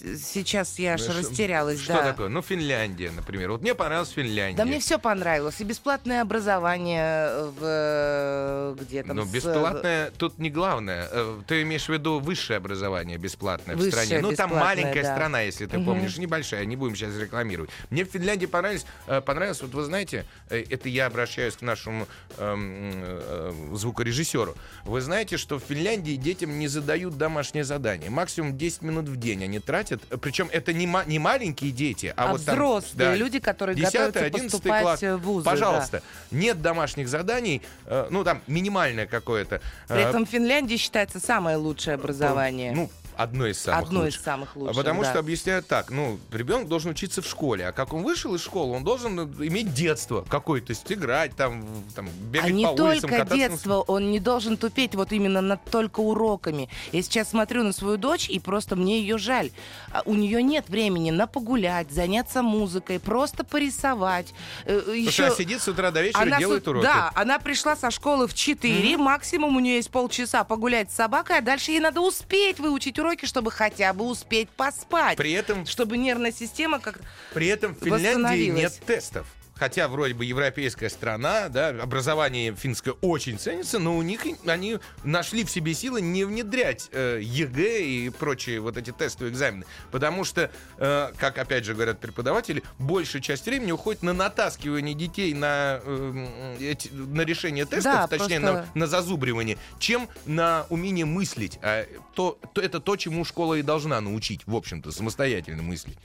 С- Сейчас я аж растерялась, Что да. такое? Ну, Финляндия, например. Вот мне понравилась Финляндия. Да мне все понравилось. И бесплатное образование в э, где там. Но с- бесплатное тут не главное. Э, Ты имеешь в виду высшее образование бесплатное в Высшее стране. Ну, там маленькая да. страна, если ты Мгм. помнишь, небольшая, не будем сейчас рекламировать. Мне в Финляндии понравилось, э, понравилось, вот вы знаете, э, это я обращаюсь к нашему эм, э, звукорежиссеру. Вы знаете, что в Финляндии детям не задают домашнее задание. Максимум 10 минут в день они тратят. Причем это не, ма- не маленькие дети, а, А вот там, взрослые люди, которые 10 готовятся 11 поступать класс. в вузы, да. Пожалуйста, нет домашних заданий, э, ну там минимальное какое-то. При э, этом Финляндия считается самое лучшее образование. ну, одно из самых Одно из лучших. самых лучших, А Потому да. что объясняют так, ну, ребенок должен учиться в школе, а как он вышел из школы, он должен э, иметь детство какое-то, то есть играть, там, там бегать А не по улицам, только кататься детство, он не должен тупеть вот именно над только уроками. Я сейчас смотрю на свою дочь, и просто мне ее жаль. А У нее нет времени на погулять, заняться музыкой, просто порисовать. Э, Потому Еще... что она сидит с утра до вечера и Она делает с- уроки. Да, она пришла со школы в 4, максимум у нее есть полчаса погулять с собакой, а дальше ей надо успеть выучить уроки, чтобы хотя бы успеть поспать. При этом, Чтобы нервная система как при этом в Финляндии нет тестов. Хотя вроде бы европейская страна, да, образование финское очень ценится, но у них они нашли в себе силы не внедрять э, ЕГЭ и прочие вот эти тестовые экзамены. Потому что, э, как опять же говорят преподаватели, большая часть времени уходит на натаскивание детей на, э, эти- на решение тестов, Да, точнее, просто- на, на зазубривание, чем на умение мыслить. А то, то, это то, чему школа и должна научить, в общем-то, самостоятельно мыслить.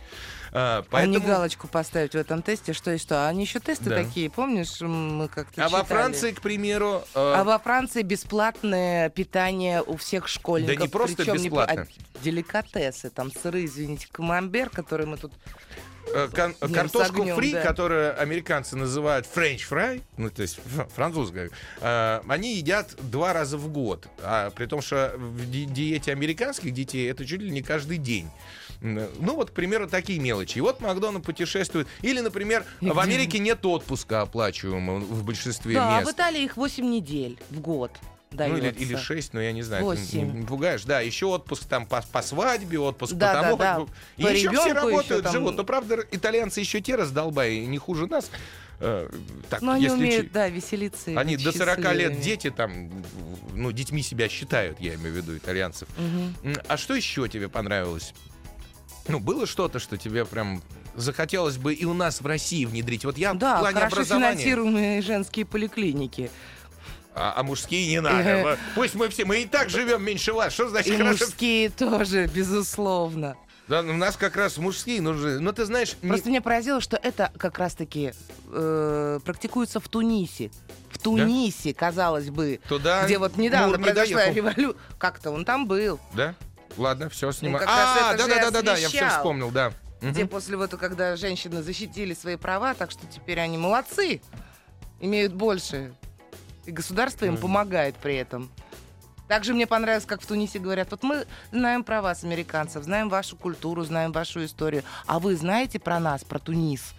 А, А не поэтому... галочку поставить в этом тесте, что и что. Они еще тесты Да. такие, помнишь, мы как-то А во читали. Франции, к примеру, э, А во Франции бесплатное питание у всех школьников. Да не просто Причем не бесплатно. по- а деликатесы, там сыры, извините, камамбер, который мы тут... э, кон- картошку огнем, фри, да. которую американцы называют french fry, ну то есть французская, э, они едят два раза в год. А при том, что в ди- диете американских детей это чуть ли не каждый день. Ну вот, к примеру, такие мелочи. И вот Макдональд путешествует. Или, например, И в? Америке нет отпуска оплачиваемого в большинстве Да, а в мест. Италии их 8 недель в год Ну, или, дается. или 6, но я не знаю. ты Восемь. не пугаешь. Да, еще отпуск там по, по свадьбе, отпуск Да, по да, тому. да. как бы- И По еще все работают, еще там- живут. Но, правда, итальянцы еще те раздолбай, не хуже нас. Э, так, Но они если умеют, чи- да, веселиться. Они до 40 лет дети там, ну, детьми себя считают, я имею в виду, итальянцев. М, А что еще тебе понравилось? Ну, было что-то, что тебе прям захотелось бы и у нас в России внедрить? Вот я в Да, плане хорошо образования... финансируемые женские поликлиники. А, а мужские не надо. Пусть мы все, мы и так живем меньше вас. Что значит И хорошо? мужские тоже, безусловно. Да, у нас как раз мужские нужны. Но ты знаешь, не- Просто меня поразило, что это как раз-таки э, практикуется в Тунисе. В Тунисе, казалось бы, туда где вот недавно не произошла революция. Как-то он там был. Да? Ладно, все, снимаю. как раз а, да, да, да, да, да, я все вспомнил, да. Где после вот, когда женщины защитили свои права, так что теперь они молодцы, имеют больше. И государство им помогает при этом. Также мне понравилось, как в Тунисе говорят, вот мы знаем про вас, американцев, знаем вашу культуру, знаем вашу историю, а вы знаете про нас, про Тунис?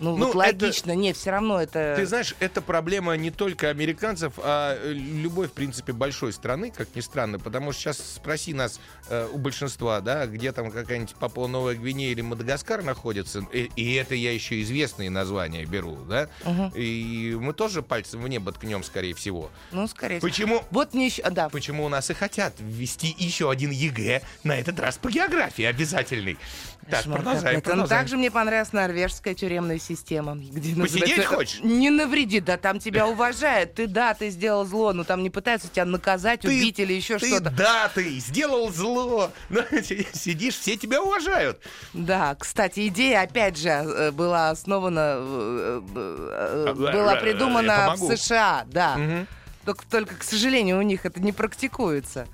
Ну, Ну, вот это- логично, нет, все равно это... Ты знаешь, это проблема не только американцев, а э, любой, в принципе, большой страны, как ни странно, потому что сейчас спроси нас э, у большинства, да, где там какая-нибудь Папуа Новая Гвинея или Мадагаскар находится, и, и это я еще известные названия беру, да, Мгм. и мы тоже пальцем в небо ткнем, скорее всего. Ну, скорее всего. Почему? Вот мне еще... Да, Почему у нас и хотят ввести еще один ЕГЭ, на этот раз по географии обязательный. Так, Кошмар продолжаем, какой-то. Ну, продолжаем. Также мне понравилась норвежская тюремная система. Где Посидеть хочешь? Не навреди, да там тебя уважают. Ты да, ты сделал зло, но там не пытаются тебя наказать, убить или еще ты, что-то. Да, ты сделал зло. Но сидишь, все тебя уважают. Да, кстати, идея, опять же, э, была основана, э, э, была придумана в. США, да. Мгм. Только, только, к сожалению, у них это не практикуется.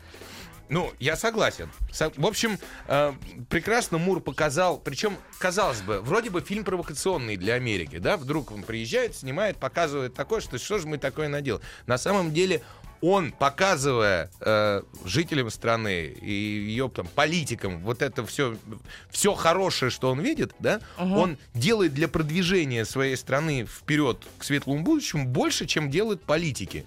Ну, я согласен. Со- В общем, э, прекрасно Мур показал, причем, казалось бы, вроде бы фильм провокационный для Америки, да, вдруг он приезжает, снимает, показывает такое, что что же мы такое наделали. На самом деле он, показывая э, жителям страны и ее там политикам вот это все, все хорошее, что он видит, да, он делает для продвижения своей страны вперед к светлому будущему больше, чем делают политики.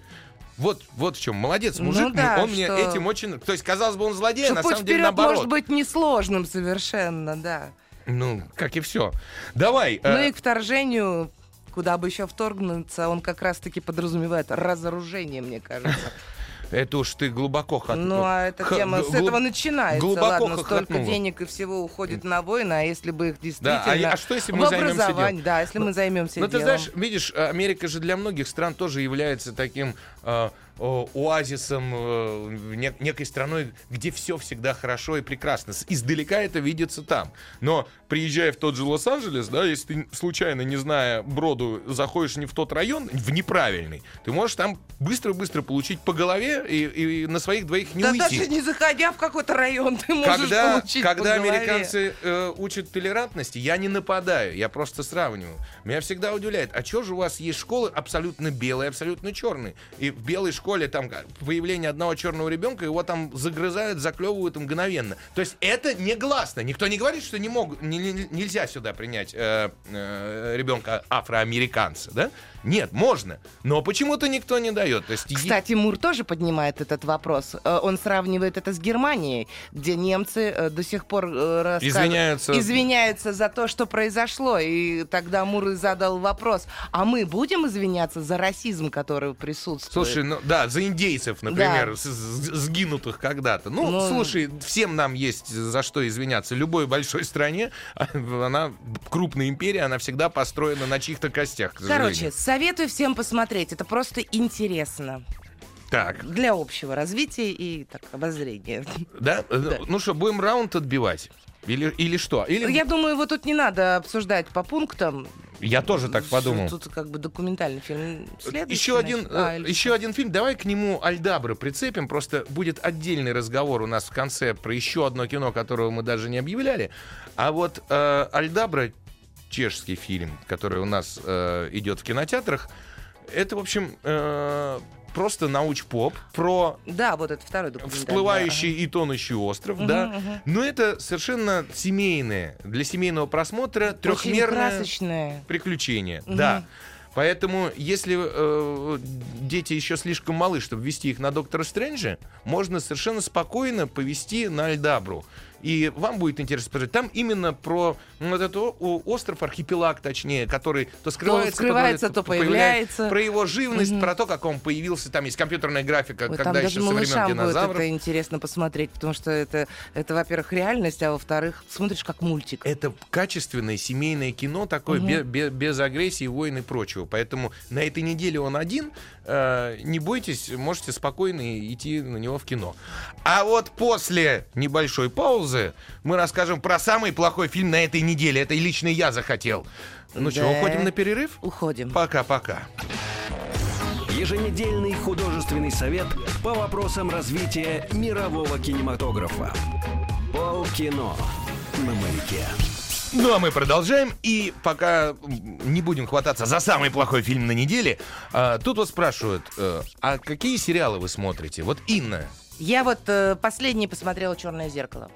Вот, вот в чем. Молодец, Ну мужик. да, он мне что- этим очень. То есть, казалось бы, он злодей, а Что на путь самом деле наоборот. может быть несложным совершенно, да. Ну, как и все. Давай. Ну э, и к вторжению, куда бы еще вторгнуться, он как раз-таки подразумевает разоружение, мне кажется. Это уж ты глубоко хот- Ну, а эта тема с этого начинается. глубоко Ладно, столько денег и всего уходит на войны, а если бы их действительно... Да, а, а что если мы займемся делом? да, если мы займемся Ну, ты делом. знаешь, видишь, Америка же для многих стран тоже является таким э, о- оазисом, э, не- некой страной, где все всегда хорошо и прекрасно. Издалека это видится там. Но приезжая в тот же Лос-Анджелес, да, если ты случайно, не зная броду, заходишь не в тот район, в неправильный, ты можешь там быстро-быстро получить по голове и, и на своих двоих не да уйти. даже не заходя в какой-то район, ты можешь когда, получить по когда голове. американцы э, учат толерантности, я не нападаю, я просто сравниваю. Меня всегда удивляет, а что же у вас есть школы абсолютно белые, абсолютно черные? И в белой школе там как, появление одного черного ребенка, его там загрызают, заклевывают мгновенно. То есть это негласно. Никто не говорит, что не могут, не- не- нельзя сюда принять э, э, ребенка афроамериканца, да? Нет, можно. Но почему-то никто не дает. То есть, Кстати, Мур тоже поднимает этот вопрос. Э, Он сравнивает это с Германией, где немцы э, до сих пор э, раска- Извиняются. извиняются за то, что произошло. И тогда Мур задал вопрос, а мы будем извиняться за расизм, который присутствует? Слушай, ну да, за индейцев, например, Да. с- с- сгинутых когда-то. Ну, Ну, слушай, всем нам есть за что извиняться. Любой большой стране, она крупная империя, она всегда построена на чьих-то костях. Короче, сожалению. Советую всем посмотреть. Это просто интересно. так, Для общего развития и так, обозрения. да? Ну что, будем раунд отбивать? Или, или что? Или Я думаю, его тут не надо обсуждать по пунктам. я тоже так подумал. Тут как бы документальный фильм. Следующий, Еще один. А, э, еще один фильм. Давай к нему Альдабра прицепим. Просто будет отдельный разговор у нас в конце про еще одно кино, которого мы даже не объявляли. А вот э, Альдабра, чешский фильм, который у нас э, идет в кинотеатрах, это, в общем, э, просто науч-поп про Да, вот это второй всплывающий и тонущий остров, да. Но это совершенно семейное, для семейного просмотра трехмерное красочное. приключения. Да. Поэтому, если э, дети еще слишком малы, чтобы вести их на Доктора Стрэнджа, можно совершенно спокойно повести на Альдабру. И вам будет интересно посмотреть. Там именно про вот этот остров, архипелаг, точнее, который то скрывается, скрывается, то появляется. Про его живность, про то, как он появился. Там есть компьютерная графика, Ой, когда там еще даже со времен динозавров. это интересно посмотреть, потому что это, это во-первых, реальность, а во-вторых, смотришь как мультик. это качественное семейное кино такое, бе- бе- без, агрессии, войн и прочего. Поэтому на этой неделе он один. Э, не бойтесь, можете спокойно идти на него в кино. А вот после небольшой паузы мы расскажем про самый плохой фильм на этой неделе. Это и лично я захотел. Ну что, Да. уходим на перерыв? Уходим. Пока-пока. Еженедельный художественный совет по вопросам развития мирового кинематографа. Полкино на маяке. Ну а мы продолжаем. И пока не будем хвататься за самый плохой фильм на неделе, а, тут вот спрашивают, э, а какие сериалы вы смотрите? Вот Инна, Я вот э, последний посмотрела «Черное зеркало».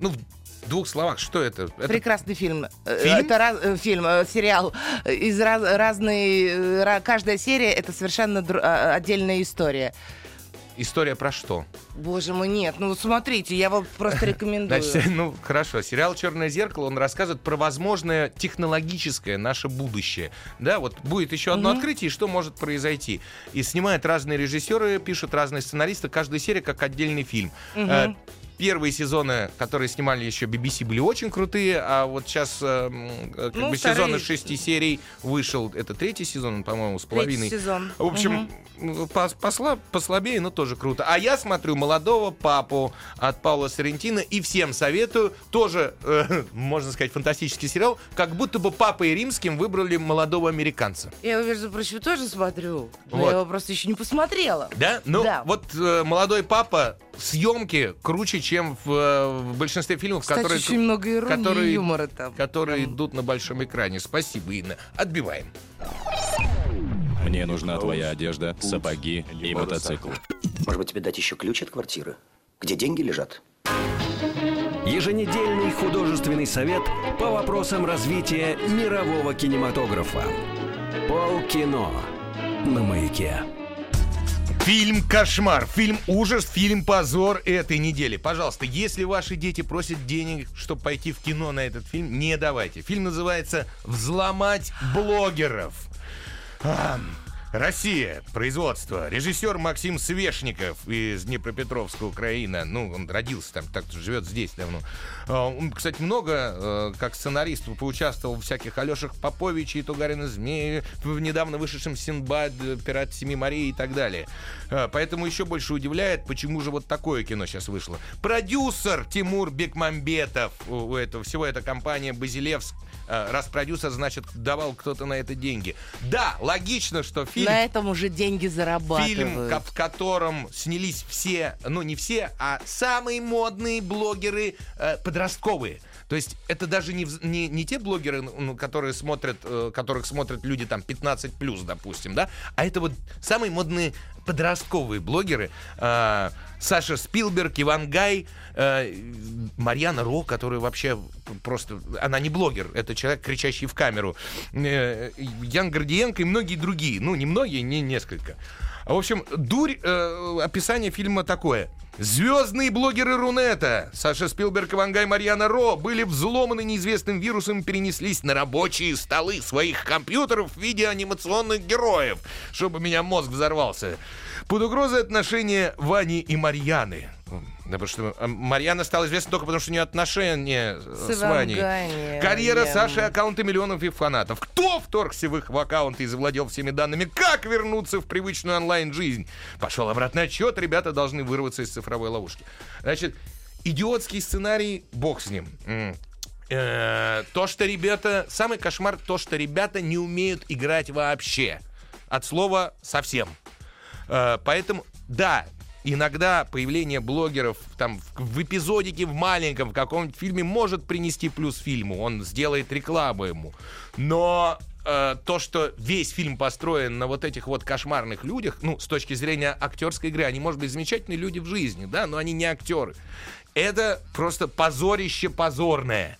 ну в двух словах, что это? Это Прекрасный фильм. Э, Фильм? Это раз- фильм, сериал. Из раз, разной, э, ра- каждая серия это совершенно дру- а, отдельная история. История про что? Боже мой, нет, ну смотрите, я вам просто рекомендую. Значит, ну хорошо, сериал Черное зеркало, он рассказывает про возможное технологическое наше будущее. Да, вот будет еще одно открытие, и что может произойти. И снимают разные режиссеры, пишут разные сценаристы, каждая серия как отдельный фильм. Э, Первые сезоны, которые снимали еще BBC, были очень крутые, а вот сейчас э, э, как Ну, бы сезон из шести серий вышел. Это третий сезон, по-моему, с половиной. сезон. В общем, пос- посла- послабее, но тоже круто. А я смотрю «Молодого папу» от Паула Соррентино и всем советую. Тоже, э, можно сказать, фантастический сериал. Как будто бы папой римским выбрали молодого американца. Я его, между прочим, тоже смотрю. Но Вот. я его просто еще не посмотрела. Да? Ну, Да. вот э, «Молодой папа» съемки круче, чем в, э, в большинстве фильмов, Кстати, которые, очень много иронии которые- и юмора там. которые Там. идут на большом экране. Спасибо, Инна. Отбиваем. Мне нужна твоя одежда, сапоги и мотоцикл. Может быть, тебе дать еще ключ от квартиры? Где деньги лежат? Еженедельный художественный совет по вопросам развития мирового кинематографа. Полкино на маяке. Фильм «Кошмар», фильм «Ужас», фильм «Позор» этой недели. Пожалуйста, если ваши дети просят денег, чтобы пойти в кино на этот фильм, не давайте. Фильм называется «Взломать блогеров». Россия, производство. Режиссер Максим Свешников из Днепропетровска, Украина. Ну, он родился там, так живет здесь давно. А, Он, кстати, много э, как сценарист поучаствовал в всяких Алешах Поповиче и Тугарина Змеи, в недавно вышедшем Синбад, э, Пират Семи морей и так далее. А, Поэтому еще больше удивляет, почему же вот такое кино сейчас вышло. Продюсер Тимур Бекмамбетов у этого всего, эта компания Базилевск. А, Раз продюсер, значит, давал кто-то на это деньги. Да, логично, что фильм... На этом уже деньги зарабатывают. Фильм, в котором снялись все, ну не все, а самые модные блогеры э, подростковые. То есть это даже не, не, не те блогеры, ну, которые смотрят, э, которых смотрят люди там 15 плюс, допустим, да, а это вот самые модные подростковые блогеры. Э, Саша Спилберг, Иван Гай, э, Марьяна Ро, которая вообще просто... Она не блогер, это человек, кричащий в камеру. Э, Ян Гордиенко и многие другие. Ну, не многие, не несколько. В общем, дурь, э, описание фильма такое. Звездные блогеры Рунета Саша Спилберг, Иван Гай, Марьяна Ро были взломаны неизвестным вирусом и перенеслись на рабочие столы своих компьютеров в виде анимационных героев, чтобы меня мозг взорвался. Под угрозой отношения Вани и Марьяны. Да, потому что Марьяна стала известна только потому, что у нее отношения с, С Ваней. Карьера Саши, аккаунты миллионов и фанатов. Кто вторгся в их в аккаунты и завладел всеми данными? Как вернуться в привычную онлайн-жизнь? Пошел обратный отчет, ребята должны вырваться из цифровой ловушки. Значит, идиотский сценарий, бог с ним. Э, То, что ребята... Самый кошмар, то, что ребята не умеют играть вообще. От слова совсем. Э, Поэтому, да, иногда появление блогеров там в, эпизодике в маленьком, в каком-нибудь фильме может принести плюс фильму. Он сделает рекламу ему. Но э, то, что весь фильм построен на вот этих вот кошмарных людях, ну, с точки зрения актерской игры, они, может быть, замечательные люди в жизни, да, но они не актеры. Это просто позорище позорное.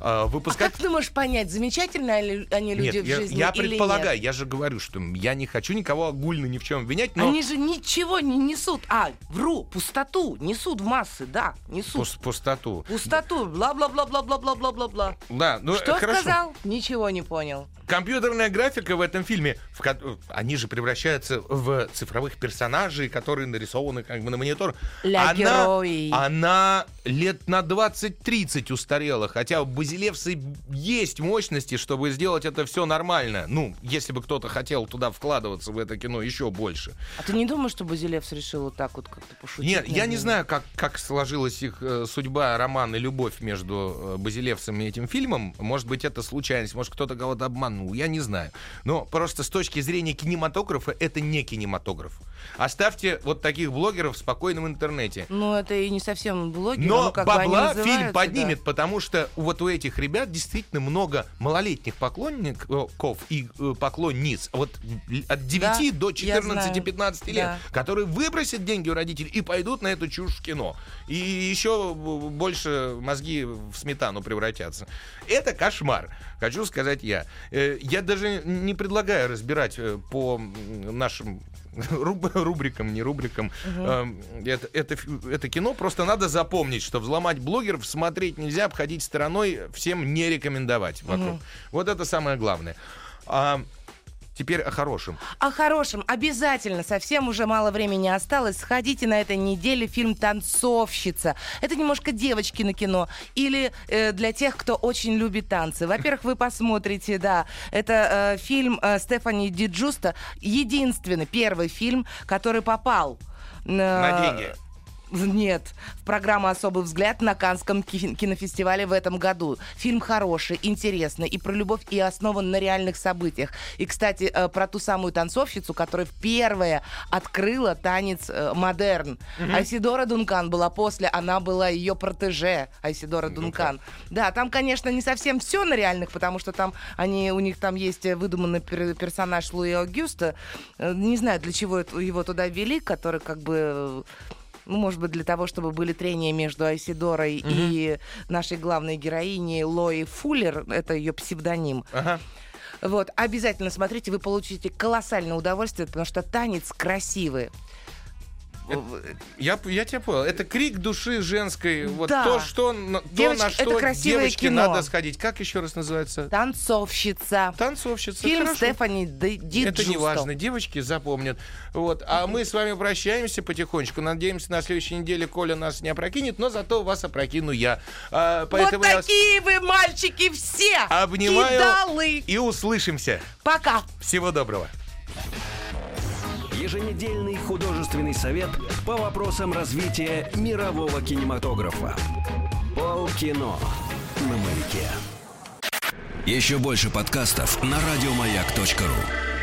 Э, А Выпускать как ты можешь понять, замечательные ли они люди нет, в я, жизни я или предполагаю, нет? я же говорю, что я не хочу никого огульно ни в чем обвинять, но Они же ничего не несут. А, вру, пустоту несут в массы, да, несут. пус- пустоту. Пустоту, бла-бла-бла-бла-бла-бла-бла-бла. Да, ну Что хорошо. сказал? Ничего не понял. Компьютерная графика в этом фильме, в ко- они же превращаются в цифровых персонажей, которые нарисованы как бы на монитор. Ля она, герои. она лет на 20-30 устарела, хотя у Базилевса есть мощности, чтобы сделать это все нормально. Ну, если бы кто-то хотел туда вкладываться в это кино еще больше. А ты не думаешь, что Базилевс решил вот так вот как-то пошутить? Нет, я не знаю, как, как сложилась их э, судьба, роман и любовь между э, Базилевсом и этим фильмом. Может быть, это случайность, может, кто-то кого-то обманул, я не знаю. Но просто с точки зрения кинематографа это не кинематограф. Оставьте вот таких блогеров в спокойном интернете. Ну, это и не совсем блогер, Но ну, как бы они бабла фильм поднимет, да. потому что вот у этих ребят действительно много малолетних поклонников и э, поклонниц. Вот от 9 Да, до я знаю. 14-15 лет, Да. которые выбросят деньги у родителей и пойдут на эту чушь в кино. И еще больше мозги в сметану превратятся. Это кошмар, хочу сказать я. Э, Я даже не предлагаю разбирать э, по нашим руб- рубрикам, не рубрикам. Эм, Это, это, это кино просто надо запомнить, что взломать блогеров смотреть нельзя, обходить стороной, всем не рекомендовать вокруг. Вот это самое главное. А теперь о хорошем. О хорошем обязательно, совсем уже мало времени осталось. Сходите на этой неделе фильм «Танцовщица». Это немножко девочки на кино. Или э, для тех, кто очень любит танцы. Во-первых, вы посмотрите, да, это э, фильм э, Стефани Ди Джуста. Единственный, первый фильм, который попал На деньги. Нет, в программу «Особый взгляд» на Канском ки- кинофестивале в этом году. Фильм хороший, интересный, и про любовь, и основан на реальных событиях. И, кстати, э, про ту самую танцовщицу, которая первая открыла танец э, модерн. Айсидора Дункан была после, она была ее протеже, Айсидора Дункан. Да, там, конечно, не совсем все на реальных, потому что там они, у них там есть э, выдуманный пер- персонаж Луи Аугюста. Э, Не знаю, для чего его туда ввели, который как бы... ну, может быть, для того, чтобы были трения между Айсидорой и нашей главной героиней Лои Фуллер. Это ее псевдоним. Ага. Вот, обязательно смотрите, вы получите колоссальное удовольствие, потому что танец красивый. Я, я тебя понял. Это крик души женской. Вот Да. то, что, то, на это что красивое девочке кино. надо сходить. Как еще раз называется? Танцовщица. Танцовщица. Фильм Хорошо. Стефани Ди Это не важно, девочки запомнят. Вот. А мы с вами прощаемся потихонечку. Надеемся, на следующей неделе Коля нас не опрокинет, но зато вас опрокину я. А, Вот поэтому вас такие вы, мальчики, все! обнимаю Кидалы! и услышимся. Пока! Всего доброго. Еженедельный художественный совет по вопросам развития мирового кинематографа. Полкино на маяке. Еще больше подкастов на радиомаяк.ру.